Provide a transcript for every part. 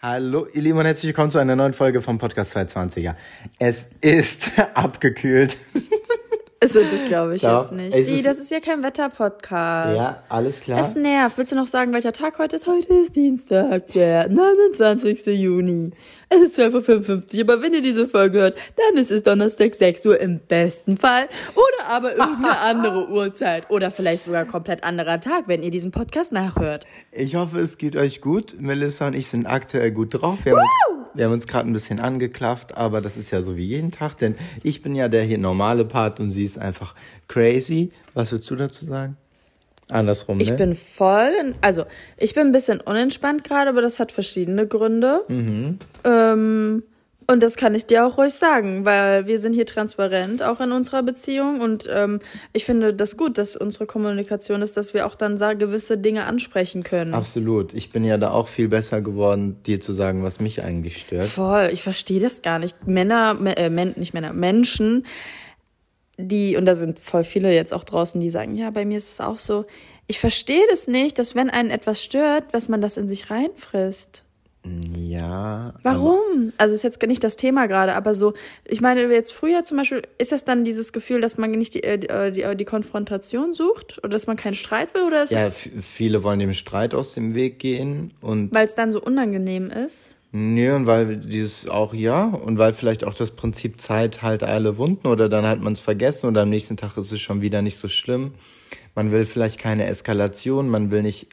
Hallo, ihr Lieben und herzlich willkommen zu einer neuen Folge vom Podcast 220er. Es ist abgekühlt. Also, das glaube ich Doch, jetzt nicht. es Die, ist- das ist ja kein Wetterpodcast. Ja, alles klar. Es nervt. Willst du noch sagen, welcher Tag heute ist? Heute ist Dienstag, der 29. Juni. Es ist 12.55 Uhr, aber wenn ihr diese Folge hört, dann ist es Donnerstag 6 Uhr im besten Fall. Oder aber irgendeine andere Uhrzeit. Oder vielleicht sogar ein komplett anderer Tag, wenn ihr diesen Podcast nachhört. Ich hoffe, es geht euch gut. Melissa und ich sind aktuell gut drauf. Wir uns, wir haben uns gerade ein bisschen angeklafft, aber das ist ja so wie jeden Tag, denn ich bin ja der hier normale Part und sie ist einfach crazy. Was würdest du dazu sagen? Andersrum, Ich ne? bin voll, also ich bin ein bisschen unentspannt gerade, aber das hat verschiedene Gründe. Mhm. Ähm, und das kann ich dir auch ruhig sagen, weil wir sind hier transparent, auch in unserer Beziehung. Und ähm, ich finde das gut, dass unsere Kommunikation ist, dass wir auch dann gewisse Dinge ansprechen können. Absolut. Ich bin ja da auch viel besser geworden, dir zu sagen, was mich eigentlich stört. Voll, ich verstehe das gar nicht. Männer, äh, Men, nicht Männer, Menschen, die, und da sind voll viele jetzt auch draußen, die sagen, ja, bei mir ist es auch so. Ich verstehe das nicht, dass wenn einen etwas stört, dass man das in sich reinfrisst. Ja. Warum? Also ist jetzt nicht das Thema gerade, aber so, ich meine, jetzt früher zum Beispiel, ist das dann dieses Gefühl, dass man nicht die, äh, die, äh, die, äh, die Konfrontation sucht oder dass man keinen Streit will oder ist Ja, es, viele wollen dem Streit aus dem Weg gehen und weil es dann so unangenehm ist? Nö, und weil dieses auch ja und weil vielleicht auch das Prinzip Zeit halt alle Wunden oder dann hat man es vergessen oder am nächsten Tag ist es schon wieder nicht so schlimm. Man will vielleicht keine Eskalation, man will nicht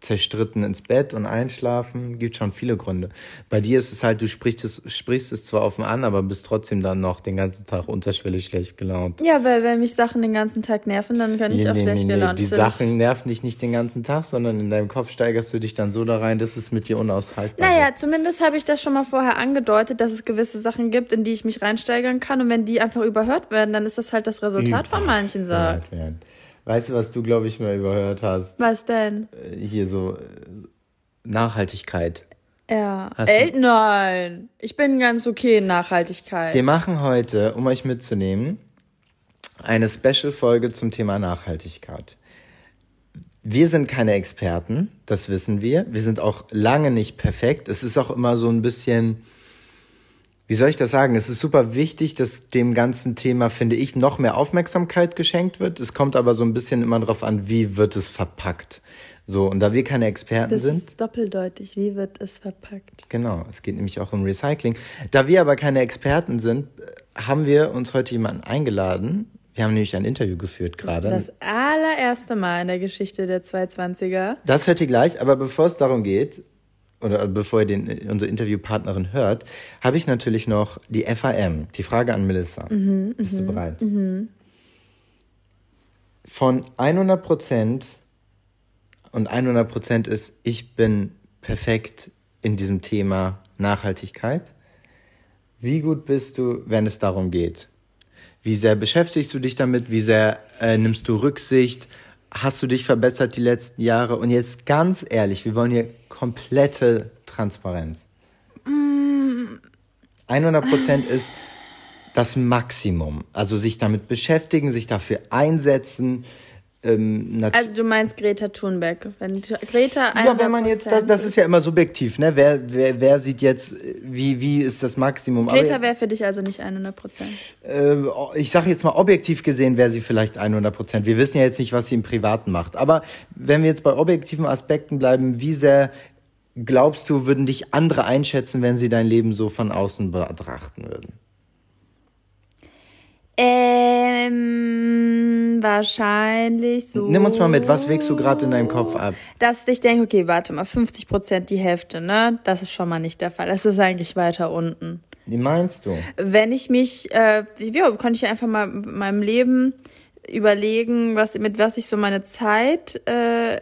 zerstritten ins Bett und einschlafen. Gibt schon viele Gründe. Bei dir ist es halt, du sprichst es, sprichst es zwar offen an, aber bist trotzdem dann noch den ganzen Tag unterschwellig schlecht gelaunt. Ja, weil wenn mich Sachen den ganzen Tag nerven, dann kann ich Nee, auch nee, schlecht nee, gelaunt Die sein. Sachen nerven dich nicht den ganzen Tag, sondern in deinem Kopf steigerst du dich dann so da rein, dass es mit dir unaushaltbar Naja, zumindest habe ich das schon mal vorher angedeutet, dass es gewisse Sachen gibt, in die ich mich reinsteigern kann. Und wenn die einfach überhört werden, dann ist das halt das Resultat von manchen Sachen. wird. Ja, Weißt du, was du, glaube ich, mal überhört hast? Was denn? Äh, Hier so äh, Nachhaltigkeit. Ja. Hast du- Ey, nein. Ich bin ganz okay in Nachhaltigkeit. Wir machen heute, um euch mitzunehmen, eine Special-Folge zum Thema Nachhaltigkeit. Wir sind keine Experten, das wissen wir. Wir sind auch lange nicht perfekt. Es ist auch immer so ein bisschen, wie soll ich das sagen? Es ist super wichtig, dass dem ganzen Thema, finde ich, noch mehr Aufmerksamkeit geschenkt wird. Es kommt aber so ein bisschen immer darauf an, wie wird es verpackt. So, und da wir keine Experten das sind. ist doppeldeutig. Wie wird es verpackt? Genau, es geht nämlich auch um Recycling. Da wir aber keine Experten sind, haben wir uns heute jemanden eingeladen. Wir haben nämlich ein Interview geführt gerade. Das allererste Mal in der Geschichte der 220er. Das hört ihr gleich, aber bevor es darum geht, oder bevor ihr den, unsere Interviewpartnerin hört, habe ich natürlich noch die FAM, die Frage an Melissa. Bist du bereit? Von 100 Prozent und 100 Prozent ist, ich bin perfekt in diesem Thema Nachhaltigkeit. Wie gut bist du, wenn es darum geht? Wie sehr beschäftigst du dich damit? Wie sehr äh, nimmst du Rücksicht? Hast du dich verbessert die letzten Jahre? Und jetzt ganz ehrlich, wir wollen hier komplette Transparenz. 100 Prozent ist das Maximum. Also sich damit beschäftigen, sich dafür einsetzen. Ähm, Also du meinst Greta Thunberg. Wenn Greta ja, wenn man jetzt, das, 100% das ist ja immer subjektiv, ne? Wer, wer, wer sieht jetzt, wie, wie ist das Maximum? Greta wäre für dich also nicht 100 Prozent. äh, ich sage jetzt mal objektiv gesehen, wäre sie vielleicht 100 Prozent. Wir wissen ja jetzt nicht, was sie im Privaten macht. Aber wenn wir jetzt bei objektiven Aspekten bleiben, wie sehr glaubst du, würden dich andere einschätzen, wenn sie dein Leben so von außen betrachten würden? Ähm, wahrscheinlich so. Nimm uns mal mit, was wägst du gerade in deinem Kopf ab? Dass ich denke, okay, warte mal, 50 Prozent die Hälfte, ne? Das ist schon mal nicht der Fall. Das ist eigentlich weiter unten. Wie meinst du? Wenn ich mich, äh, ja, konnte ich einfach mal in meinem Leben überlegen, was, mit was ich so meine Zeit, äh,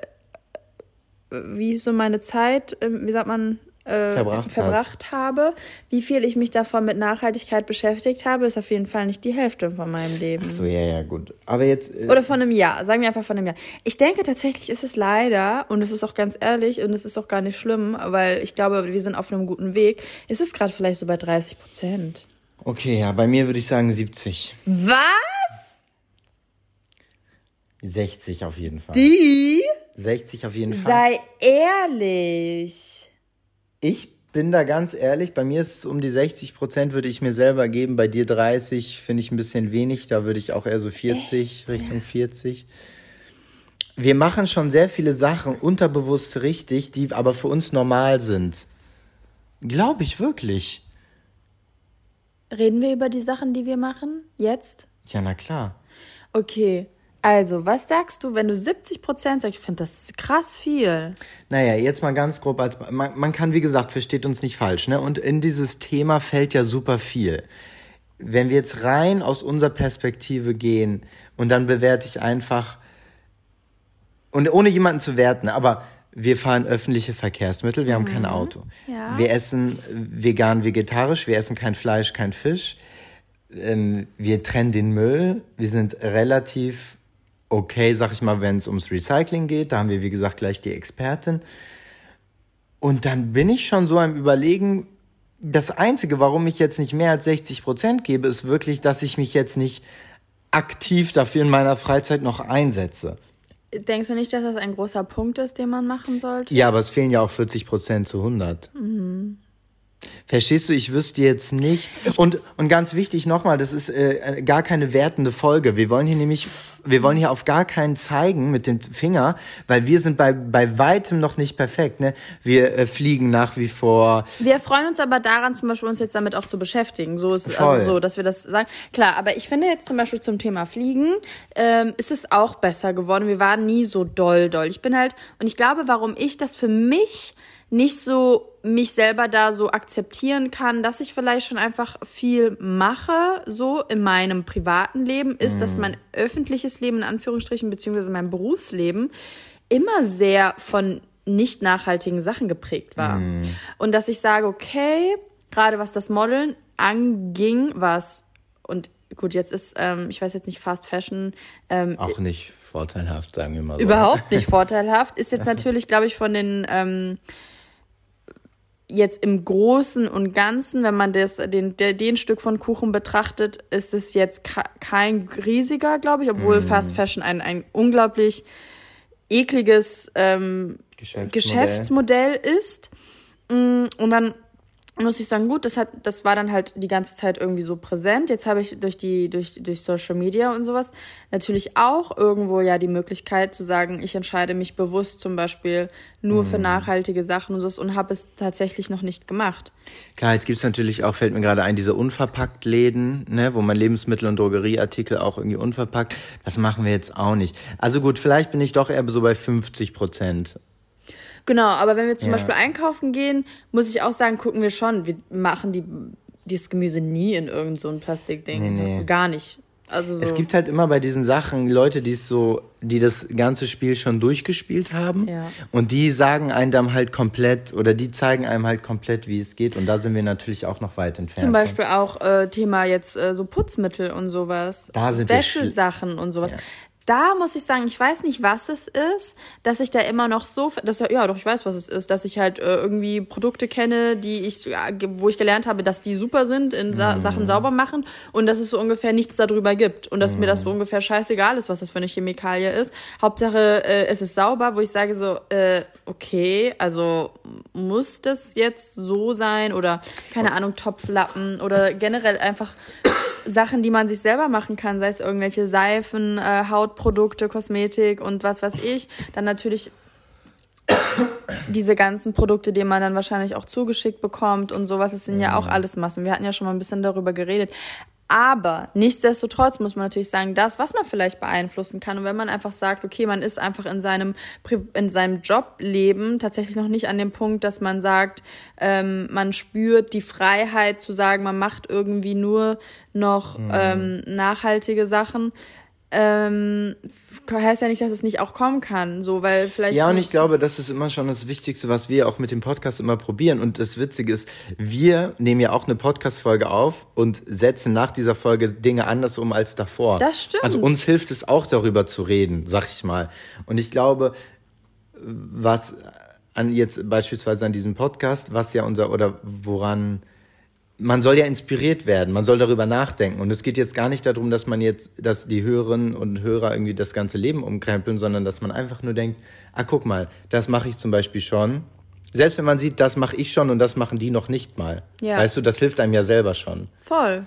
wie ich so meine Zeit, äh, wie sagt man, äh, Verbracht verbracht habe, wie viel ich mich davon mit Nachhaltigkeit beschäftigt habe, ist auf jeden Fall nicht die Hälfte von meinem Leben. So, ja, ja, gut. Aber jetzt, äh, Oder von einem Jahr, sagen wir einfach von einem Jahr. Ich denke tatsächlich ist es leider, und es ist auch ganz ehrlich, und es ist auch gar nicht schlimm, weil ich glaube, wir sind auf einem guten Weg, ist es gerade vielleicht so bei 30 Prozent. okay, ja, bei mir würde ich sagen 70. Was? 60 auf jeden Fall. Die? 60 auf jeden Fall. Sei ehrlich. Ich bin da ganz ehrlich, bei mir ist es um die 60 Prozent, würde ich mir selber geben. Bei dir 30 finde ich ein bisschen wenig, da würde ich auch eher so 40, Echt? Richtung 40. Wir machen schon sehr viele Sachen unterbewusst richtig, die aber für uns normal sind. Glaube ich wirklich. Reden wir über die Sachen, die wir machen? Jetzt? Ja, na klar. Okay. Also, was sagst du, wenn du 70 Prozent sagst? Ich finde das krass viel. Naja, jetzt mal ganz grob als, man, man kann, wie gesagt, versteht uns nicht falsch, ne? Und in dieses Thema fällt ja super viel. Wenn wir jetzt rein aus unserer Perspektive gehen und dann bewerte ich einfach, und ohne jemanden zu werten, aber wir fahren öffentliche Verkehrsmittel, wir mhm. haben kein mhm. Auto. Ja. Wir essen vegan, vegetarisch, wir essen kein Fleisch, kein Fisch. Ähm, wir trennen den Müll. Wir sind relativ okay, sag ich mal, wenn es ums Recycling geht. Da haben wir, wie gesagt, gleich die Expertin. Und dann bin ich schon so am Überlegen, das Einzige, warum ich jetzt nicht mehr als 60 Prozent gebe, ist wirklich, dass ich mich jetzt nicht aktiv dafür in meiner Freizeit noch einsetze. Denkst du nicht, dass das ein großer Punkt ist, den man machen sollte? Ja, aber es fehlen ja auch 40 Prozent zu 100. Mhm. Verstehst du, ich wüsste jetzt nicht. Und, und ganz wichtig nochmal, das ist äh, gar keine wertende Folge. Wir wollen hier nämlich, wir wollen hier auf gar keinen zeigen mit dem Finger, weil wir sind bei, bei weitem noch nicht perfekt. Ne? Wir äh, fliegen nach wie vor. Wir freuen uns aber daran, zum Beispiel uns jetzt damit auch zu beschäftigen. So ist Voll. also so, dass wir das sagen. Klar, aber ich finde jetzt zum Beispiel zum Thema Fliegen ähm, ist es auch besser geworden. Wir waren nie so doll, doll. Ich bin halt, und ich glaube, warum ich das für mich nicht so mich selber da so akzeptieren kann, dass ich vielleicht schon einfach viel mache, so in meinem privaten Leben, ist, mhm. dass mein öffentliches Leben in Anführungsstrichen beziehungsweise mein Berufsleben immer sehr von nicht nachhaltigen Sachen geprägt war. Mhm. Und dass ich sage, okay, gerade was das Modeln anging, was und gut, jetzt ist, ähm, ich weiß jetzt nicht, Fast Fashion. Ähm, Auch nicht vorteilhaft, sagen wir mal so. Überhaupt nicht vorteilhaft. Ist jetzt natürlich, glaube ich, von den ähm, jetzt im Großen und Ganzen, wenn man das, den, den Stück von Kuchen betrachtet, ist es jetzt kein riesiger, glaube ich, obwohl mm. Fast Fashion ein, ein unglaublich ekliges ähm, Geschäftsmodell. Geschäftsmodell ist. Mm, und dann muss ich sagen, gut, das hat, das war dann halt die ganze Zeit irgendwie so präsent. Jetzt habe ich durch die, durch, durch Social Media und sowas natürlich auch irgendwo ja die Möglichkeit zu sagen, ich entscheide mich bewusst zum Beispiel nur mhm. für nachhaltige Sachen und sowas und habe es tatsächlich noch nicht gemacht. Klar, jetzt gibt's natürlich auch, fällt mir gerade ein, diese Unverpackt-Läden, ne, wo man Lebensmittel und Drogerieartikel auch irgendwie unverpackt. Das machen wir jetzt auch nicht. Also gut, vielleicht bin ich doch eher so bei 50 Prozent. Genau, aber wenn wir zum ja. Beispiel einkaufen gehen, muss ich auch sagen, gucken wir schon. Wir machen die, dieses Gemüse nie in irgendein so Plastikding. Nee, nee. Gar nicht. Also so. Es gibt halt immer bei diesen Sachen Leute, die es so, die das ganze Spiel schon durchgespielt haben. Ja. Und die sagen einem dann halt komplett oder die zeigen einem halt komplett, wie es geht. Und da sind wir natürlich auch noch weit entfernt. Zum Beispiel auch äh, Thema jetzt äh, so Putzmittel und sowas. Da sind Wäschesachen und sowas. Ja da muss ich sagen, ich weiß nicht, was es ist, dass ich da immer noch so, dass, ja, doch, ich weiß, was es ist, dass ich halt äh, irgendwie Produkte kenne, die ich, ja, wo ich gelernt habe, dass die super sind in Sa mm. Sachen sauber machen und dass es so ungefähr nichts darüber gibt und dass mir das so mhm. ungefähr scheißegal ist, was das für eine Chemikalie ist. Hauptsache, äh, es ist sauber, wo ich sage so, äh, okay, also muss das jetzt so sein oder keine Ahnung, Topflappen oder generell einfach Sachen, die man sich selber machen kann, sei es irgendwelche Seifen, äh, Hautprodukte, Kosmetik und was weiß ich. Dann natürlich diese ganzen Produkte, die man dann wahrscheinlich auch zugeschickt bekommt und sowas, das sind ja auch mhm. alles Massen. Wir hatten ja schon mal ein bisschen darüber geredet. Aber nichtsdestotrotz muss man natürlich sagen, das, was man vielleicht beeinflussen kann. Und wenn man einfach sagt, okay, man ist einfach in seinem, in seinem Jobleben tatsächlich noch nicht an dem Punkt, dass man sagt, ähm, man spürt die Freiheit zu sagen, man macht irgendwie nur noch mhm. ähm, nachhaltige Sachen, ähm, heißt ja nicht, dass es nicht auch kommen kann, so, weil vielleicht. Ja, und ich glaube, das ist immer schon das Wichtigste, was wir auch mit dem Podcast immer probieren. Und das Witzige ist, wir nehmen ja auch eine Podcast-Folge auf und setzen nach dieser Folge Dinge anders um als davor. Das stimmt. Also uns hilft es auch darüber zu reden, sag ich mal. Und ich glaube, was an jetzt beispielsweise an diesem Podcast, was ja unser, oder woran, man soll ja inspiriert werden, man soll darüber nachdenken. Und es geht jetzt gar nicht darum, dass man jetzt, dass die Hörerinnen und Hörer irgendwie das ganze Leben umkrempeln, sondern dass man einfach nur denkt, ah, guck mal, das mache ich zum Beispiel schon. Selbst wenn man sieht, das mache ich schon und das machen die noch nicht mal. Ja. Weißt du, das hilft einem ja selber schon. Voll.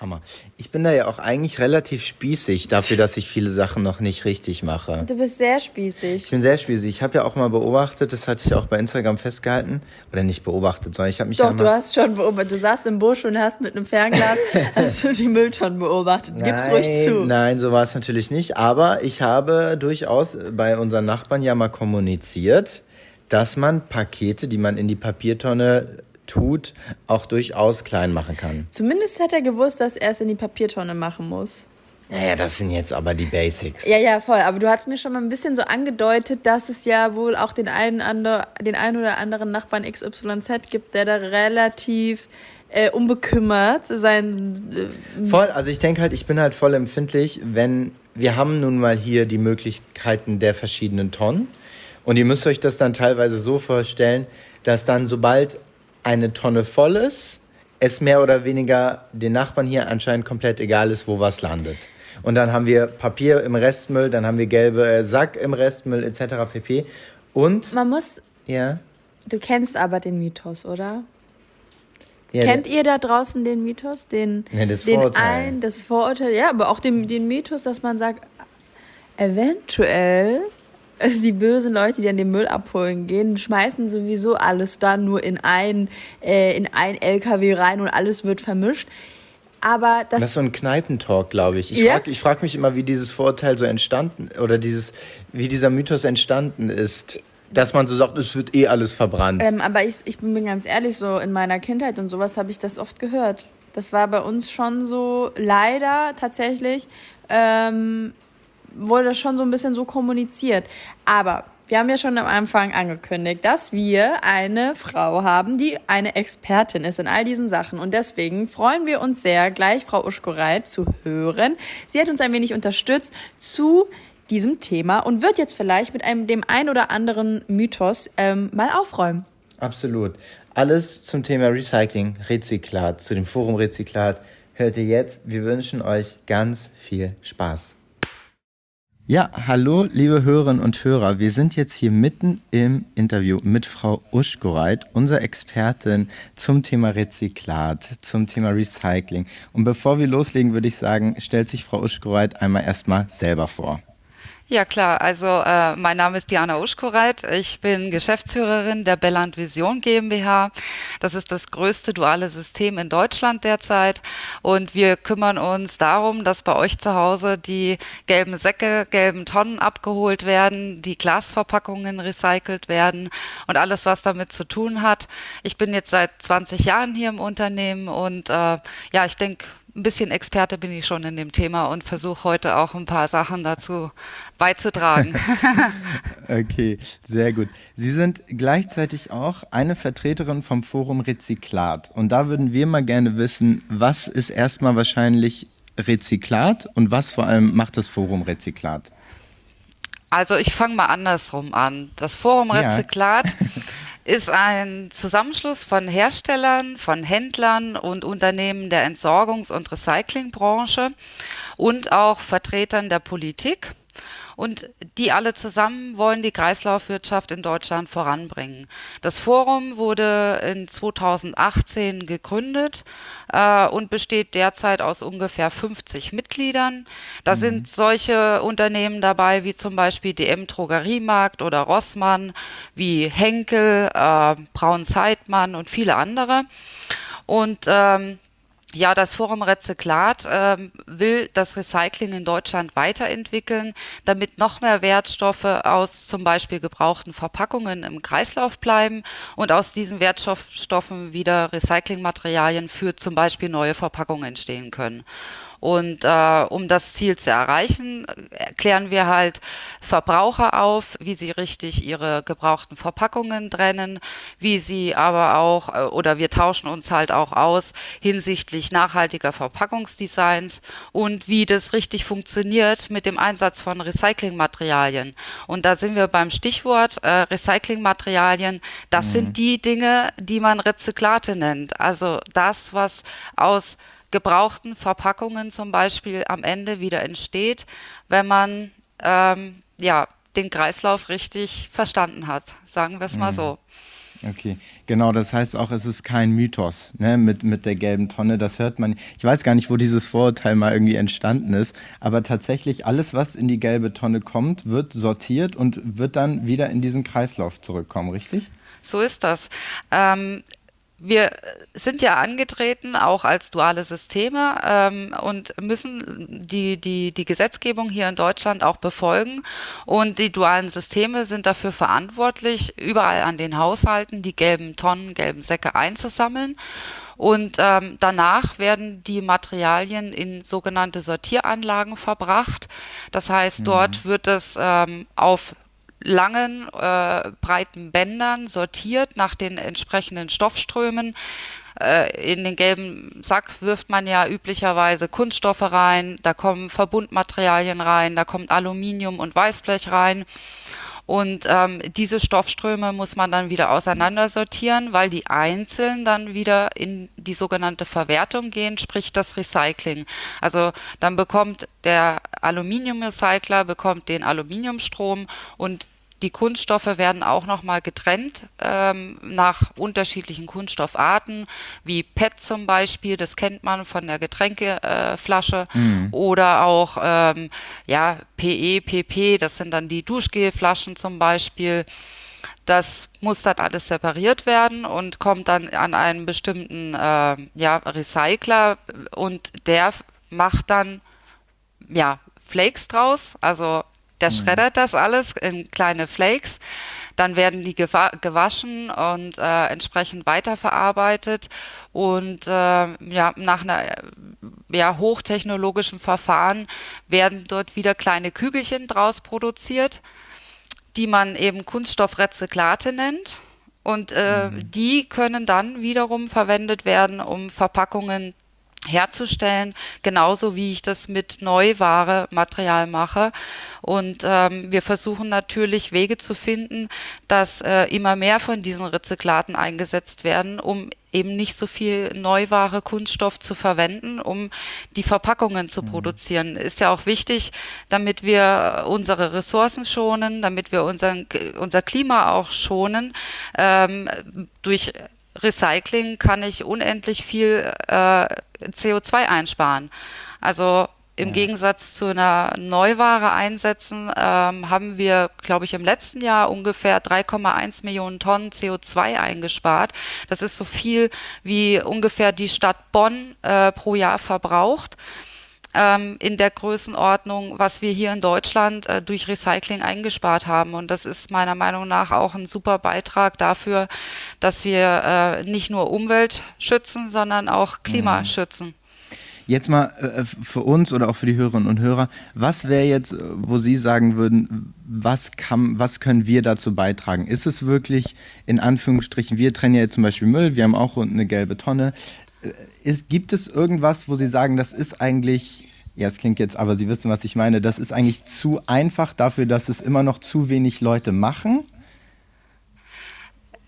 Hammer. Ich bin da ja auch eigentlich relativ spießig dafür, dass ich viele Sachen noch nicht richtig mache. Du bist sehr spießig. Ich bin sehr spießig. Ich habe ja auch mal beobachtet, das hatte ich auch bei Instagram festgehalten. Oder nicht beobachtet, sondern ich habe mich Doch, ja du hast schon beobachtet. Du saßt im Busch und hast mit einem Fernglas hast du die Mülltonnen beobachtet. Gib's ruhig zu. Nein, so war es natürlich nicht. Aber ich habe durchaus bei unseren Nachbarn ja mal kommuniziert, dass man Pakete, die man in die Papiertonne tut, auch durchaus klein machen kann. Zumindest hat er gewusst, dass er es in die Papiertonne machen muss. Naja, das sind jetzt aber die Basics. Ja, ja, voll. Aber du hast mir schon mal ein bisschen so angedeutet, dass es ja wohl auch den einen, ander, den einen oder anderen Nachbarn XYZ gibt, der da relativ äh, unbekümmert sein. Äh, Voll, also ich denke halt, ich bin halt voll empfindlich, wenn wir haben nun mal hier die Möglichkeiten der verschiedenen Tonnen. Und ihr müsst euch das dann teilweise so vorstellen, dass dann sobald eine Tonne voll ist, es mehr oder weniger den Nachbarn hier anscheinend komplett egal ist, wo was landet. Und dann haben wir Papier im Restmüll, dann haben wir gelbe äh, Sack im Restmüll etc. pp. Und man muss. ja, Du kennst aber den Mythos, oder? ja Kennt ihr da draußen den Mythos? Den, Nee, das den Vorurteil. Ein, das Vorurteil, ja, aber auch den, den Mythos, dass man sagt, eventuell, also die bösen Leute, die dann den Müll abholen gehen, schmeißen sowieso alles dann nur in ein, äh, in ein LKW rein und alles wird vermischt. Aber das, Das ist so ein Kneipentalk, glaube ich. Ich Ja? frage frag mich immer, wie dieses Vorurteil so entstanden oder dieses, wie dieser Mythos entstanden ist, dass man so sagt, es wird eh alles verbrannt. ähm, aber ich, ich bin ganz ehrlich, so in meiner Kindheit und sowas habe ich das oft gehört. Das war bei uns schon so, leider tatsächlich, ähm, wurde das schon so ein bisschen so kommuniziert. Aber wir haben ja schon am Anfang angekündigt, dass wir eine Frau haben, die eine Expertin ist in all diesen Sachen. Und deswegen freuen wir uns sehr, gleich Frau Uschkoreit zu hören. Sie hat uns ein wenig unterstützt zu diesem Thema und wird jetzt vielleicht mit einem dem ein oder anderen Mythos ähm, mal aufräumen. Absolut. Alles zum Thema Recycling, Rezyklat, zu dem Forum Rezyklat hört ihr jetzt. Wir wünschen euch ganz viel Spaß. Ja, hallo, liebe Hörerinnen und Hörer. Wir sind jetzt hier mitten im Interview mit Frau Uschkoreit, unserer Expertin zum Thema Rezyklat, zum Thema Recycling. Und bevor wir loslegen, würde ich sagen, stellt sich Frau Uschkoreit einmal erstmal selber vor. Ja klar, also äh, mein Name ist Diana Uschkoreit. Ich bin Geschäftsführerin der Belland Vision GmbH. Das ist das größte duale System in Deutschland derzeit. Und wir kümmern uns darum, dass bei euch zu Hause die gelben Säcke, gelben Tonnen abgeholt werden, die Glasverpackungen recycelt werden und alles, was damit zu tun hat. Ich bin jetzt seit 20 Jahren hier im Unternehmen und äh, ja, ich denke, ein bisschen Experte bin ich schon in dem Thema und versuche heute auch ein paar Sachen dazu beizutragen. Okay, sehr gut. Sie sind gleichzeitig auch eine Vertreterin vom Forum Rezyklat. Und da würden wir mal gerne wissen, was ist erstmal wahrscheinlich Rezyklat und was vor allem macht das Forum Rezyklat? Also ich fange mal andersrum an. Das Forum Ja. Rezyklat ist ein Zusammenschluss von Herstellern, von Händlern und Unternehmen der Entsorgungs- und Recyclingbranche und auch Vertretern der Politik. Und die alle zusammen wollen die Kreislaufwirtschaft in Deutschland voranbringen. Das Forum wurde in 2018 gegründet äh, und besteht derzeit aus ungefähr 50 Mitgliedern. Da sind solche Unternehmen dabei wie zum Beispiel DM Drogeriemarkt oder Rossmann, wie Henkel, äh, Braun Zeitmann und viele andere. Und ähm, ja, das Forum Rezyklat ähm, will das Recycling in Deutschland weiterentwickeln, damit noch mehr Wertstoffe aus zum Beispiel gebrauchten Verpackungen im Kreislauf bleiben und aus diesen Wertstoffen wieder Recyclingmaterialien für zum Beispiel neue Verpackungen entstehen können. Und äh, um das Ziel zu erreichen, erklären wir halt Verbraucher auf, wie sie richtig ihre gebrauchten Verpackungen trennen, wie sie aber auch, äh, oder wir tauschen uns halt auch aus hinsichtlich nachhaltiger Verpackungsdesigns und wie das richtig funktioniert mit dem Einsatz von Recyclingmaterialien. Und da sind wir beim Stichwort äh, Recyclingmaterialien. Das sind die Dinge, die man Rezyklate nennt. Also das, was aus gebrauchten Verpackungen zum Beispiel am Ende wieder entsteht, wenn man ähm, ja den Kreislauf richtig verstanden hat. Sagen wir es mal so. Okay, genau, das heißt auch, es ist kein Mythos ne, mit, mit der gelben Tonne. Das hört man. Ich weiß gar nicht, wo dieses Vorurteil mal irgendwie entstanden ist, aber tatsächlich alles, was in die gelbe Tonne kommt, wird sortiert und wird dann wieder in diesen Kreislauf zurückkommen, richtig? So ist das. Ähm, wir sind ja angetreten, auch als duale Systeme ähm, und müssen die, die, die Gesetzgebung hier in Deutschland auch befolgen. Und die dualen Systeme sind dafür verantwortlich, überall an den Haushalten die gelben Tonnen, gelben Säcke einzusammeln. Und ähm, danach werden die Materialien in sogenannte Sortieranlagen verbracht. Das heißt, dort mhm. wird es ähm, auf langen, äh, breiten Bändern sortiert nach den entsprechenden Stoffströmen. Äh, in den gelben Sack wirft man ja üblicherweise Kunststoffe rein, da kommen Verbundmaterialien rein, da kommt Aluminium und Weißblech rein. Und ähm, diese Stoffströme muss man dann wieder auseinandersortieren, weil die einzeln dann wieder in die sogenannte Verwertung gehen, sprich das Recycling. Also dann bekommt der Aluminiumrecycler bekommt den Aluminiumstrom und die Kunststoffe werden auch nochmal getrennt ähm, nach unterschiedlichen Kunststoffarten, wie PET zum Beispiel, das kennt man von der Getränkeflasche, äh, mhm. oder auch ähm, ja, PE, PP, das sind dann die Duschgelflaschen zum Beispiel. Das muss dann alles separiert werden und kommt dann an einen bestimmten äh, ja, Recycler und der macht dann ja, Flakes draus, also der mhm. schreddert das alles in kleine Flakes. Dann werden die gewaschen und äh, entsprechend weiterverarbeitet. Und äh, ja, nach einer ja, hochtechnologischen Verfahren werden dort wieder kleine Kügelchen draus produziert, die man eben Kunststoffrezyklate nennt. Und äh, mhm. die können dann wiederum verwendet werden, um Verpackungen herzustellen, genauso wie ich das mit Neuware Material mache. Und ähm, wir versuchen natürlich Wege zu finden, dass äh, immer mehr von diesen Rezyklaten eingesetzt werden, um eben nicht so viel Neuware, Kunststoff zu verwenden, um die Verpackungen zu mhm. produzieren. Ist ja auch wichtig, damit wir unsere Ressourcen schonen, damit wir unseren, unser Klima auch schonen. Ähm, durch Recycling kann ich unendlich viel äh, CO2 einsparen. Also im ja. Gegensatz zu einer Neuware einsetzen, ähm, haben wir, glaube ich, im letzten Jahr ungefähr 3,1 Millionen Tonnen CO2 eingespart. Das ist so viel, wie ungefähr die Stadt Bonn äh, pro Jahr verbraucht ähm, in der Größenordnung, was wir hier in Deutschland äh, durch Recycling eingespart haben. Und das ist meiner Meinung nach auch ein super Beitrag dafür, dass wir äh, nicht nur Umwelt schützen, sondern auch Klima mhm. schützen. Jetzt mal äh, für uns oder auch für die Hörerinnen und Hörer, was wäre jetzt, wo Sie sagen würden, was, kann, was können wir dazu beitragen? Ist es wirklich in Anführungsstrichen, wir trennen ja jetzt zum Beispiel Müll, wir haben auch unten eine gelbe Tonne. Äh, ist, gibt es irgendwas, wo Sie sagen, das ist eigentlich, ja, es klingt jetzt, aber Sie wissen, was ich meine, das ist eigentlich zu einfach dafür, dass es immer noch zu wenig Leute machen?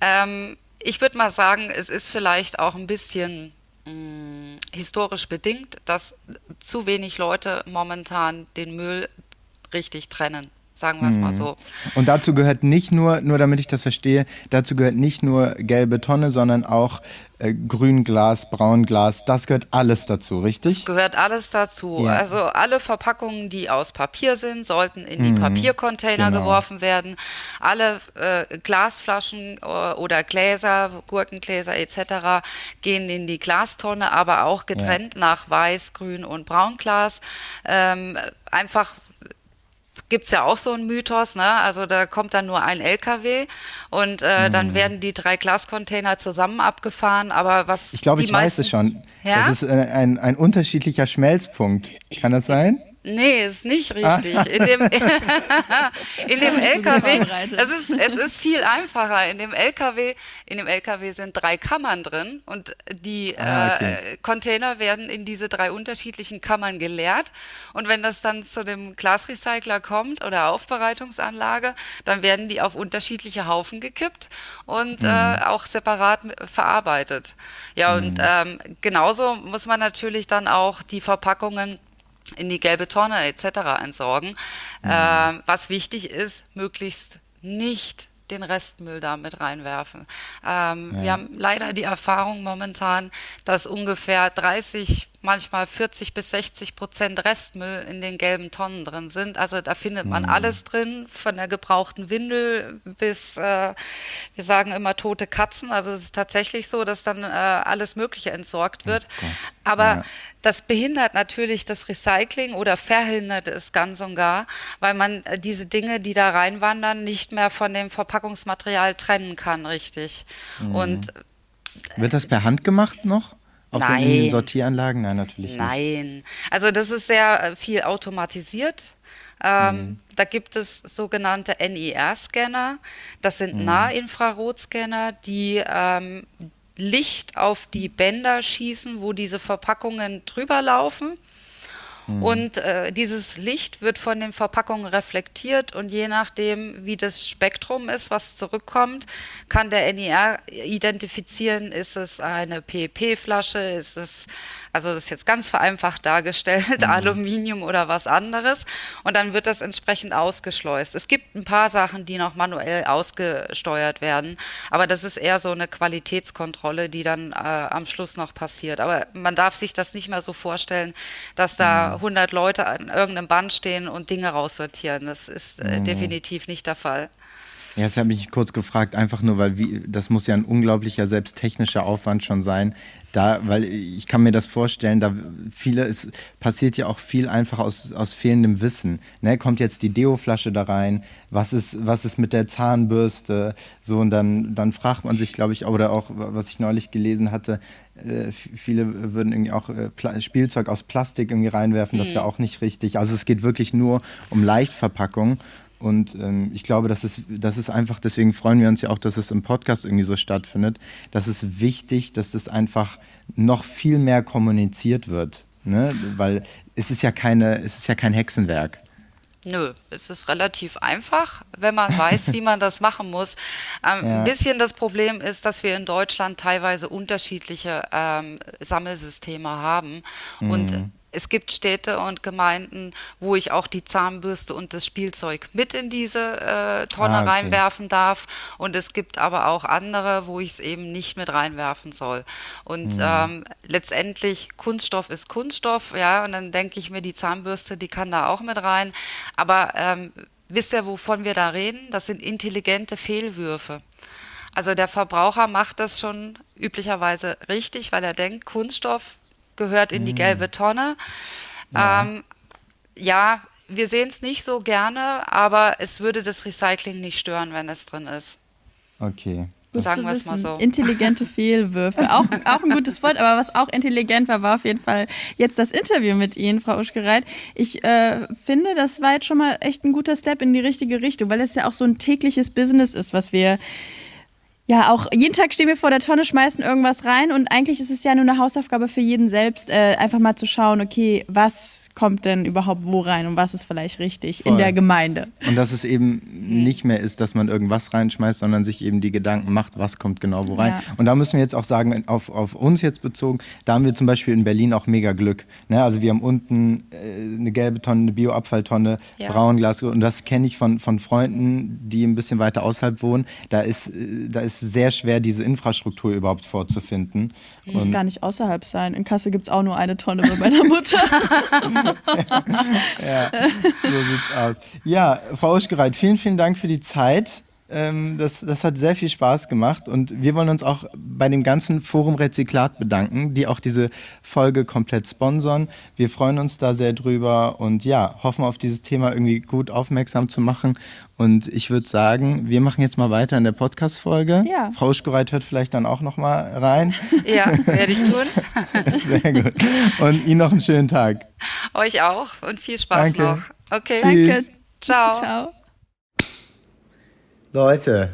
Ähm, ich würde mal sagen, es ist vielleicht auch ein bisschen mh, mm, historisch bedingt, dass zu wenig Leute momentan den Müll richtig trennen sagen wir es mal mhm. so. Und dazu gehört nicht nur, nur damit ich das verstehe, dazu gehört nicht nur gelbe Tonne, sondern auch äh, Grünglas, Braunglas, das gehört alles dazu, richtig? Das gehört alles dazu. Ja. Also alle Verpackungen, die aus Papier sind, sollten in die mhm. Papiercontainer genau. geworfen werden. Alle äh, Glasflaschen äh, oder Gläser, Gurkengläser etc. gehen in die Glastonne, aber auch getrennt ja. nach Weiß, Grün und Braunglas. Ähm, einfach gibt es ja auch so einen Mythos, ne? Also da kommt dann nur ein LKW und äh, hm. dann werden die drei Glascontainer zusammen abgefahren. Aber was ich glaube, ich meisten, weiß es schon. Ja? Das ist äh, ein, ein unterschiedlicher Schmelzpunkt. Kann das sein? Nee, ist nicht richtig. Ah. In dem, in dem LKW, es ist, es ist viel einfacher. In dem LKW, in dem LKW sind drei Kammern drin und die ah, okay. äh, Container werden in diese drei unterschiedlichen Kammern geleert. Und wenn das dann zu dem Glasrecycler kommt oder Aufbereitungsanlage, dann werden die auf unterschiedliche Haufen gekippt und mhm. äh, auch separat verarbeitet. Ja, mhm. und ähm, genauso muss man natürlich dann auch die Verpackungen in die gelbe Tonne etc. entsorgen. Mhm. Äh, was wichtig ist, möglichst nicht den Restmüll da mit reinwerfen. Ähm, ja. Wir haben leider die Erfahrung momentan, dass ungefähr 30 manchmal 40 bis 60 Prozent Restmüll in den gelben Tonnen drin sind. Also da findet man mhm. alles drin, von der gebrauchten Windel bis, äh, wir sagen immer tote Katzen. Also es ist tatsächlich so, dass dann äh, alles Mögliche entsorgt wird. Oh Aber ja. das behindert natürlich das Recycling oder verhindert es ganz und gar, weil man äh, diese Dinge, die da reinwandern, nicht mehr von dem Verpackungsmaterial trennen kann, richtig. Mhm. Und wird das per Hand gemacht noch? Auf Nein. den Sortieranlagen? Nein, natürlich nicht. Nein. Also das ist sehr äh, viel automatisiert. Ähm, mhm. Da gibt es sogenannte NIR-Scanner. Das sind mhm. Nahinfrarotscanner, die ähm, Licht auf die Bänder schießen, wo diese Verpackungen drüber laufen. Mhm. Und äh, dieses Licht wird von den Verpackungen reflektiert und je nachdem, wie das Spektrum ist, was zurückkommt, kann der NIR identifizieren, ist es eine PEP-Flasche, ist es also das ist jetzt ganz vereinfacht dargestellt, mhm. Aluminium oder was anderes. Und dann wird das entsprechend ausgeschleust. Es gibt ein paar Sachen, die noch manuell ausgesteuert werden, aber das ist eher so eine Qualitätskontrolle, die dann äh, am Schluss noch passiert. Aber man darf sich das nicht mehr so vorstellen, dass da 100 mhm. Leute an irgendeinem Band stehen und Dinge raussortieren. Das ist äh, mhm. definitiv nicht der Fall. Ja, das habe ich kurz gefragt, einfach nur, weil wie, das muss ja ein unglaublicher, selbst technischer Aufwand schon sein. Da, weil ich kann mir das vorstellen, da viele, es passiert ja auch viel einfach aus, aus fehlendem Wissen. Ne, kommt jetzt die Deo-Flasche da rein, was ist, was ist mit der Zahnbürste? So, und dann, dann fragt man sich, glaube ich, oder auch, was ich neulich gelesen hatte, äh, viele würden irgendwie auch äh, Spielzeug aus Plastik irgendwie reinwerfen, das wäre mhm. auch nicht richtig. Also es geht wirklich nur um Leichtverpackung. Und ähm, ich glaube, das ist, das ist einfach, deswegen freuen wir uns ja auch, dass es im Podcast irgendwie so stattfindet. Das ist wichtig, dass das einfach noch viel mehr kommuniziert wird. Ne? Weil es ist ja keine, es ist ja kein Hexenwerk. Nö, es ist relativ einfach, wenn man weiß, wie man das machen muss. Ähm, ja. Ein bisschen das Problem ist, dass wir in Deutschland teilweise unterschiedliche ähm, Sammelsysteme haben. Mhm. Und es gibt Städte und Gemeinden, wo ich auch die Zahnbürste und das Spielzeug mit in diese äh, Tonne ah, okay. reinwerfen darf. Und es gibt aber auch andere, wo ich es eben nicht mit reinwerfen soll. Und mhm. ähm, letztendlich Kunststoff ist Kunststoff, ja. Und dann denke ich mir, die Zahnbürste, die kann da auch mit rein. Aber ähm, wisst ihr, wovon wir da reden? Das sind intelligente Fehlwürfe. Also der Verbraucher macht das schon üblicherweise richtig, weil er denkt, Kunststoff gehört in die gelbe mm. Tonne. Ja, ähm, ja wir sehen es nicht so gerne, aber es würde das Recycling nicht stören, wenn es drin ist. Okay. Gut Sagen wir es mal so. Intelligente Fehlwürfe. Auch, auch ein gutes Wort, aber was auch intelligent war, war auf jeden Fall jetzt das Interview mit Ihnen, Frau Uschgereit. Ich äh, finde, das war jetzt schon mal echt ein guter Step in die richtige Richtung, weil es ja auch so ein tägliches Business ist, was wir ja, auch jeden Tag stehen wir vor der Tonne, schmeißen irgendwas rein und eigentlich ist es ja nur eine Hausaufgabe für jeden selbst, äh, einfach mal zu schauen, okay, was kommt denn überhaupt wo rein und was ist vielleicht richtig Voll. in der Gemeinde. Und dass es eben nicht mehr ist, dass man irgendwas reinschmeißt, sondern sich eben die Gedanken macht, was kommt genau wo rein. Ja. Und da müssen wir jetzt auch sagen, auf, auf uns jetzt bezogen, da haben wir zum Beispiel in Berlin auch mega Glück. Ne? Also wir haben unten äh, eine gelbe Tonne, eine Bioabfalltonne, ja. Braunglas und das kenne ich von, von Freunden, die ein bisschen weiter außerhalb wohnen. Da ist, äh, da ist sehr schwer, diese Infrastruktur überhaupt vorzufinden. Muss gar nicht außerhalb sein. In Kassel gibt es auch nur eine Tonne bei meiner Mutter. ja, so sieht's aus. Ja, Frau Uschgereit, vielen, vielen Dank für die Zeit. Ähm, das, das hat sehr viel Spaß gemacht und wir wollen uns auch bei dem ganzen Forum Rezyklat bedanken, die auch diese Folge komplett sponsern. Wir freuen uns da sehr drüber und ja, hoffen auf dieses Thema irgendwie gut aufmerksam zu machen. Und ich würde sagen, wir machen jetzt mal weiter in der Podcast-Folge. Ja. Frau Schkoreit hört vielleicht dann auch noch mal rein. Ja, werde ich tun. sehr gut. Und Ihnen noch einen schönen Tag. Euch auch und viel Spaß Danke. noch. Okay. Tschüss. Danke. Ciao. Ciao. Leute.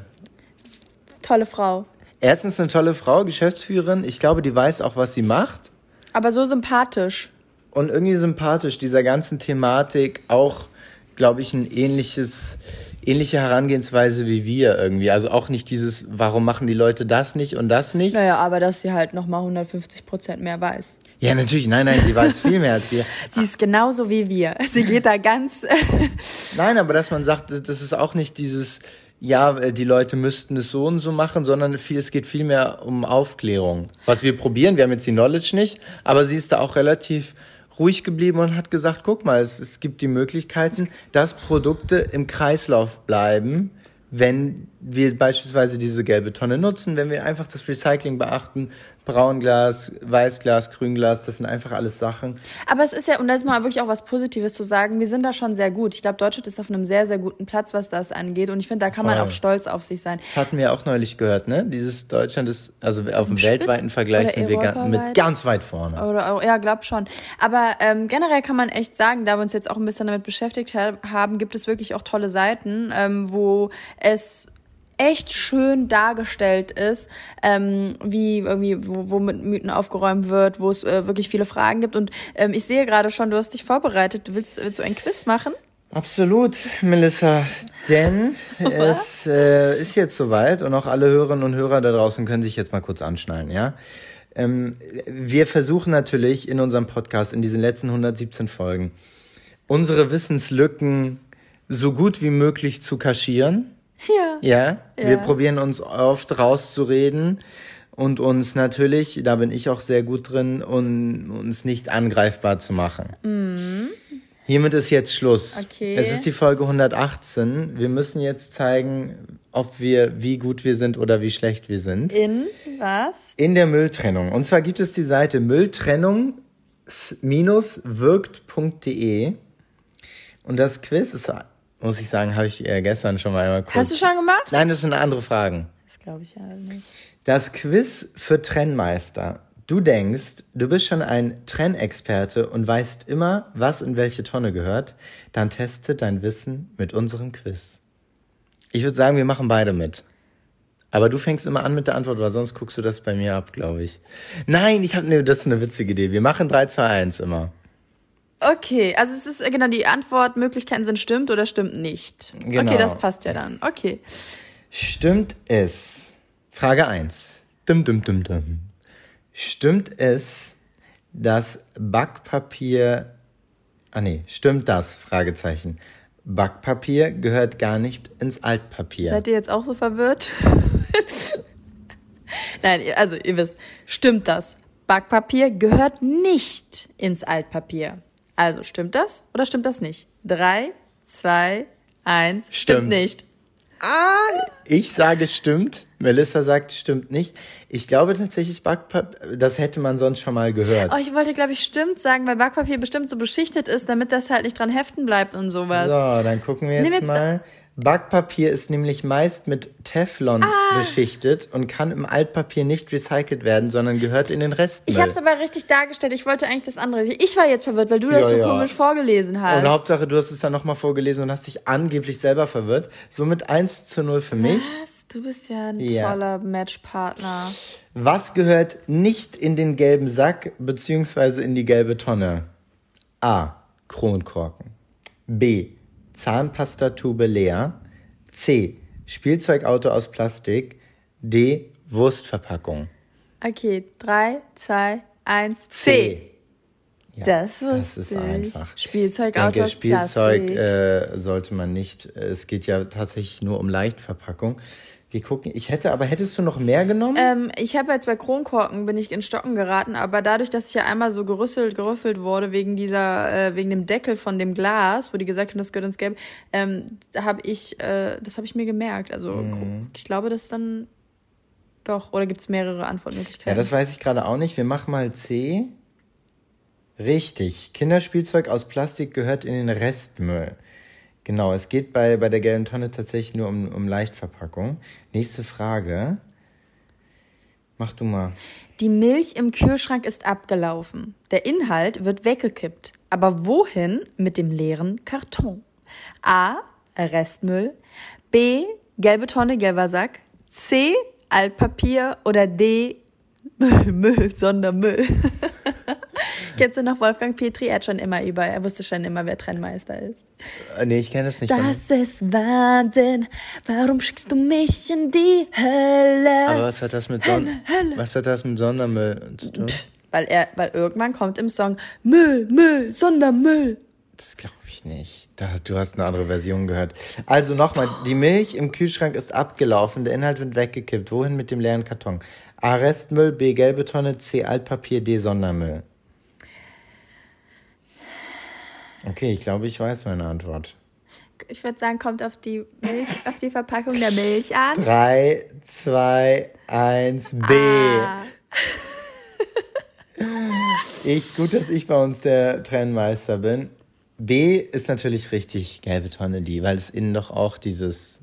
Tolle Frau. Erstens eine tolle Frau, Geschäftsführerin. Ich glaube, die weiß auch, was sie macht. Aber so sympathisch. Und irgendwie sympathisch, dieser ganzen Thematik auch, glaube ich, ein ähnliches, ähnliche Herangehensweise wie wir irgendwie. Also auch nicht dieses, warum machen die Leute das nicht und das nicht. Naja, aber dass sie halt nochmal 150 Prozent mehr weiß. Ja, natürlich. Nein, nein, sie weiß viel mehr als wir. sie ist genauso wie wir. Sie geht da ganz. nein, aber dass man sagt, das ist auch nicht dieses, ja, äh, die Leute müssten es so und so machen, sondern viel, es geht vielmehr um Aufklärung. Was wir probieren, wir haben jetzt die Knowledge nicht, aber sie ist da auch relativ ruhig geblieben und hat gesagt, guck mal, es, es gibt die Möglichkeiten, dass Produkte im Kreislauf bleiben, wenn wir beispielsweise diese gelbe Tonne nutzen, wenn wir einfach das Recycling beachten, Braunglas, Weißglas, Grünglas, das sind einfach alles Sachen. Aber es ist ja, und da ist mal wirklich auch was Positives zu sagen, wir sind da schon sehr gut. Ich glaube, Deutschland ist auf einem sehr, sehr guten Platz, was das angeht. Und ich finde, da kann man Voll. auch stolz auf sich sein. Das hatten wir auch neulich gehört, ne? Dieses Deutschland ist, also auf dem Spitz- weltweiten Vergleich sind wir ga mit ganz weit vorne. Oder ja, glaub schon. Aber ähm, generell kann man echt sagen, da wir uns jetzt auch ein bisschen damit beschäftigt ha haben, gibt es wirklich auch tolle Seiten, ähm, wo es echt schön dargestellt ist, ähm, wie irgendwie, wo, wo mit Mythen aufgeräumt wird, wo es äh, wirklich viele Fragen gibt. Und ähm, ich sehe gerade schon, du hast dich vorbereitet. Willst, willst du ein Quiz machen? Absolut, Melissa. Denn es äh, ist jetzt soweit und auch alle Hörerinnen und Hörer da draußen können sich jetzt mal kurz anschnallen, ja? Ähm, wir versuchen natürlich in unserem Podcast, in diesen letzten 117 Folgen, unsere Wissenslücken so gut wie möglich zu kaschieren. Ja. Ja, wir Ja. probieren uns oft rauszureden und uns natürlich, da bin ich auch sehr gut drin, um uns nicht angreifbar zu machen. Hiermit ist jetzt Schluss. Mhm. Okay. Es ist die Folge 118. Wir müssen jetzt zeigen, ob wir, wie gut wir sind oder wie schlecht wir sind. In was? In der Mülltrennung. Und zwar gibt es die Seite mülltrennung-wirkt.de. Und das Quiz ist, muss ich sagen, habe ich äh, gestern schon mal einmal kurz. Hast du schon gemacht? Nein, das sind andere Fragen. Das glaube ich ja nicht. Das Quiz für Trennmeister. Du denkst, du bist schon ein Trennexperte und weißt immer, was in welche Tonne gehört, dann teste dein Wissen mit unserem Quiz. Ich würde sagen, wir machen beide mit. Aber du fängst immer an mit der Antwort, weil sonst guckst du das bei mir ab, glaube ich. Nein, ich habe ne, das ist eine witzige Idee. Wir machen 3, 2, 1 immer. Okay, also es ist äh, genau die Antwortmöglichkeiten sind stimmt oder stimmt nicht. Genau. Okay, das passt ja dann. Okay. Stimmt es? Frage 1. Dum, dum, dum, dum. Stimmt es, dass Backpapier. Ah nee, stimmt das? Fragezeichen. Backpapier gehört gar nicht ins Altpapier. Seid ihr jetzt auch so verwirrt? Nein, also ihr wisst, stimmt das? Backpapier gehört nicht ins Altpapier. Also stimmt das oder stimmt das nicht? Drei, zwei, eins. Stimmt, Stimmt. nicht. Ich sage stimmt. Melissa sagt stimmt nicht. Ich glaube tatsächlich Backpapier, das hätte man sonst schon mal gehört. Oh, ich wollte, glaube ich, stimmt sagen, weil Backpapier bestimmt so beschichtet ist, damit das halt nicht dran heften bleibt und sowas. So, dann gucken wir jetzt jetzt mal. Backpapier ist nämlich meist mit Teflon Ah. beschichtet und kann im Altpapier nicht recycelt werden, sondern gehört in den Restmüll. Ich habe es aber richtig dargestellt. Ich wollte eigentlich das andere. Ich war jetzt verwirrt, weil du das Ja, so ja. komisch vorgelesen hast. Und Hauptsache, du hast es dann nochmal vorgelesen und hast dich angeblich selber verwirrt. Somit 1 zu 0 für mich. Was? Du bist ja ein Ja. toller Matchpartner. Was gehört nicht in den gelben Sack beziehungsweise in die gelbe Tonne? A. Kronkorken. B. Zahnpastatube leer. C. Spielzeugauto aus Plastik. D. Wurstverpackung. Okay, drei, zwei, eins, C. C. Ja, Das das ist ich. einfach. Spielzeugauto ich denke, Spielzeug Plastik. äh, sollte man nicht. äh, Es geht ja tatsächlich nur um Leichtverpackung. Wir gucken. Ich hätte, aber hättest du noch mehr genommen? Ähm, ich habe jetzt bei Kronkorken bin ich in Stocken geraten, aber dadurch, dass ich ja einmal so gerüsselt, gerüffelt wurde wegen dieser, äh, wegen dem Deckel von dem Glas, wo die gesagt haben, das gehört ins Gelb, ähm, habe ich, äh, das habe ich mir gemerkt. Also Mhm. ich glaube, das dann doch. Oder gibt es mehrere ja, Antwortmöglichkeiten? das weiß ich gerade auch nicht. Wir machen mal C. Richtig. Kinderspielzeug aus Plastik gehört in den Restmüll. Genau, es geht bei, bei der gelben Tonne tatsächlich nur um, um Leichtverpackung. Nächste Frage. Mach du mal. Die Milch im Kühlschrank ist abgelaufen. Der Inhalt wird weggekippt. Aber wohin mit dem leeren Karton? A. Restmüll. B. Gelbe Tonne, gelber Sack. C. Altpapier. Oder D. Müll, Müll, Sondermüll. Kennst du noch Wolfgang Petri? Er hat schon immer über, er wusste schon immer, wer Trennmeister ist. Äh, Nee, ich kenne das nicht. Das ist Wahnsinn. Warum schickst du mich in die Hölle? Aber was hat das mit, Son was hat das mit Sondermüll zu tun? Weil er, weil irgendwann kommt im Song Müll, Müll, Sondermüll. Das glaube ich nicht. Da, du hast eine andere Version gehört. Also nochmal, die Milch im Kühlschrank ist abgelaufen, der Inhalt wird weggekippt. Wohin mit dem leeren Karton? A. Restmüll, B. Gelbe Tonne, C. Altpapier, D. Sondermüll. Okay, ich glaube, ich weiß meine Antwort. Ich würde sagen, kommt auf die Milch, auf die Verpackung der Milch an. 3, 2, 1, B. Ah. Ich, gut, dass ich bei uns der Trennmeister bin. B ist natürlich richtig gelbe Tonne, die, weil es innen doch auch dieses,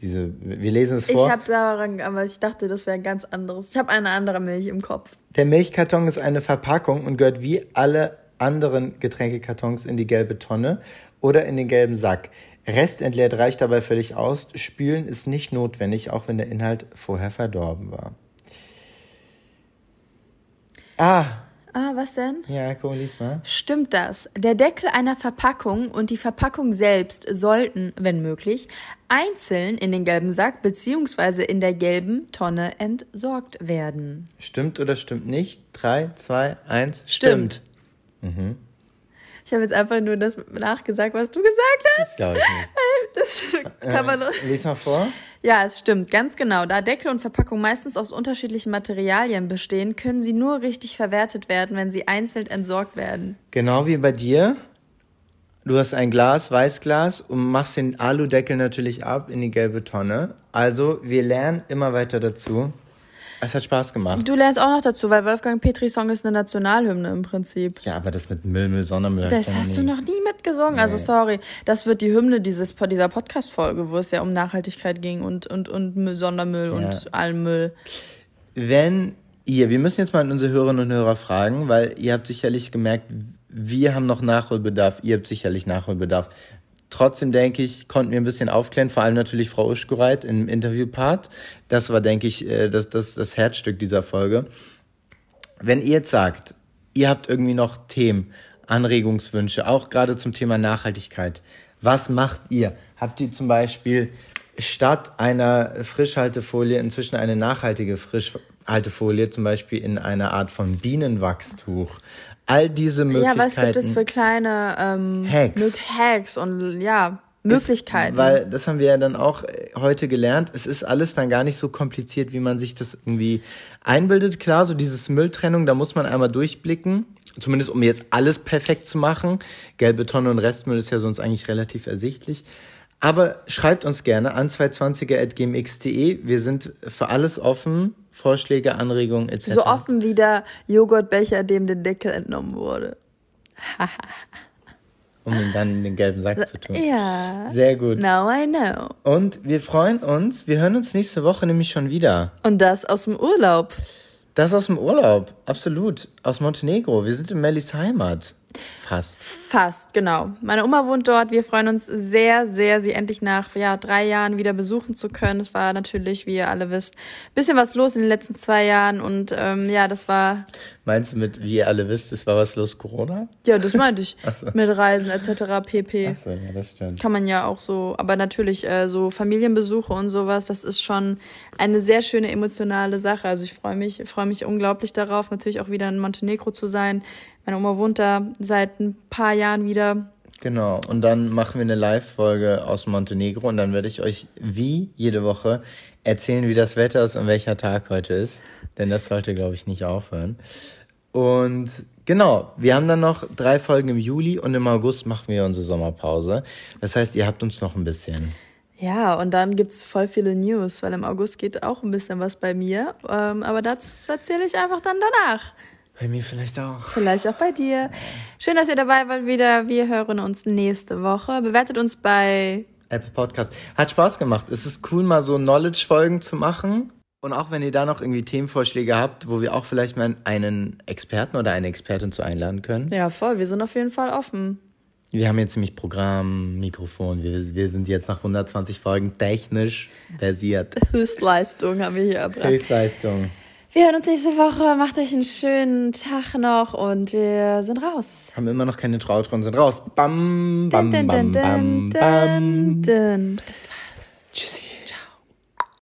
diese, wir lesen es Ich vor. habe daran, aber ich dachte, das wäre ein ganz anderes. Ich habe eine andere Milch im Kopf. Der Milchkarton ist eine Verpackung und gehört wie alle anderen Getränkekartons in die gelbe Tonne oder in den gelben Sack. Restentleert reicht dabei völlig aus. Spülen ist nicht notwendig, auch wenn der Inhalt vorher verdorben war. Ah, Ah, was denn? ja, komm, lies mal. Stimmt das? Der Deckel einer Verpackung und die Verpackung selbst sollten, wenn möglich, einzeln in den gelben Sack bzw. in der gelben Tonne entsorgt werden. Stimmt oder stimmt nicht? 3, 2, 1, Stimmt. stimmt. Ich habe jetzt einfach nur das nachgesagt, was du gesagt hast. Glaube ich nicht. Das kann man doch. Lies mal vor. Ja, es stimmt, ganz genau. Da Deckel und Verpackung meistens aus unterschiedlichen Materialien bestehen, können sie nur richtig verwertet werden, wenn sie einzeln entsorgt werden. Genau wie bei dir. Du hast ein Glas, Weißglas und machst den Aludeckel natürlich ab in die gelbe Tonne. Also, wir lernen immer weiter dazu. Es hat Spaß gemacht. Du lernst auch noch dazu, weil Wolfgang Petri Song ist eine Nationalhymne im Prinzip. Ja, aber das mit Müll, Müll, Sondermüll. Das hast du nie. noch nie mitgesungen. Also sorry, das wird die Hymne dieses dieser Podcast-Folge, wo es ja um Nachhaltigkeit ging und und und Müll, Sondermüll Ja. und allen Müll. Wenn ihr, wir müssen jetzt mal unsere Hörerinnen und Hörer fragen, weil ihr habt sicherlich gemerkt, wir haben noch Nachholbedarf, ihr habt sicherlich Nachholbedarf. Trotzdem denke ich, konnten wir ein bisschen aufklären, vor allem natürlich Frau Uschkureit im Interviewpart. Das war, denke ich, äh, das, das, das Herzstück dieser Folge. Wenn ihr jetzt sagt, ihr habt irgendwie noch Themen, Anregungswünsche, auch gerade zum Thema Nachhaltigkeit, was macht ihr? Habt ihr zum Beispiel statt einer Frischhaltefolie inzwischen eine nachhaltige Frischhaltefolie, zum Beispiel in einer Art von Bienenwachstuch? All diese Ja, Möglichkeiten. was gibt es für kleine ähm, Hacks. Hacks und ja Möglichkeiten? Weil das haben wir ja dann auch äh, heute gelernt. Es ist alles dann gar nicht so kompliziert, wie man sich das irgendwie einbildet. Klar, so dieses Mülltrennung, da muss man einmal durchblicken. Zumindest um jetzt alles perfekt zu machen. Gelbe Tonne und Restmüll ist ja sonst eigentlich relativ ersichtlich. Aber schreibt uns gerne an 220er.gmx.de. Wir sind für alles offen. Vorschläge, Anregungen etc. so offen wie der Joghurtbecher, dem der Deckel entnommen wurde. Um ihn dann in den gelben Sack zu tun. Ja. Sehr gut. Now I know. Und wir freuen uns. Wir hören uns nächste Woche nämlich schon wieder. Und das aus dem Urlaub. Das aus dem Urlaub, absolut. Aus Montenegro. Wir sind in Mellis Heimat. Fast. Fast, genau. Meine Oma wohnt dort. Wir freuen uns sehr, sehr, sie endlich nach ja, drei Jahren wieder besuchen zu können. Es war natürlich, wie ihr alle wisst, bisschen was los in den letzten zwei Jahren. Und ähm, ja, das war, Meinst du mit, wie ihr alle wisst, es war was los, Corona? ja, das meinte ich. Mit Reisen etc. pp. Achso, ja, das stimmt. Kann man ja auch so, aber natürlich äh, so Familienbesuche und sowas, das ist schon eine sehr schöne emotionale Sache. Also ich freue mich, freue mich unglaublich darauf, natürlich auch wieder in Montenegro zu sein. Meine Oma wohnt da seit ein paar Jahren wieder. Genau. Und dann machen wir eine Live-Folge aus Montenegro und dann werde ich euch wie jede Woche erzählen, wie das Wetter ist und welcher Tag heute ist. Denn das sollte, glaube ich, nicht aufhören. Und genau, wir haben dann noch drei Folgen im Juli und im August machen wir unsere Sommerpause. Das heißt, ihr habt uns noch ein bisschen. Ja, und dann gibt's voll viele News, weil im August geht auch ein bisschen was bei mir. Ähm, aber das erzähle ich einfach dann danach. Bei mir vielleicht auch. Vielleicht auch bei dir. Schön, dass ihr dabei wart wieder. Wir hören uns nächste Woche. Bewertet uns bei Apple Podcast. Hat Spaß gemacht. Es ist cool, mal so Knowledge-Folgen zu machen. Und auch wenn ihr da noch irgendwie Themenvorschläge habt, wo wir auch vielleicht mal einen Experten oder eine Expertin zu einladen können. Ja, voll. Wir sind auf jeden Fall offen. Wir haben jetzt nämlich Programm, Mikrofon. Wir, wir sind jetzt nach 120 Folgen technisch versiert. Höchstleistung haben wir hier erbracht. Höchstleistung. Wir hören uns nächste Woche. Macht euch einen schönen Tag noch und wir sind raus. Haben immer noch keine Trautron, sind raus. Bam, bam, bam, dun, bam, dun, bam. Das war's. Tschüssi.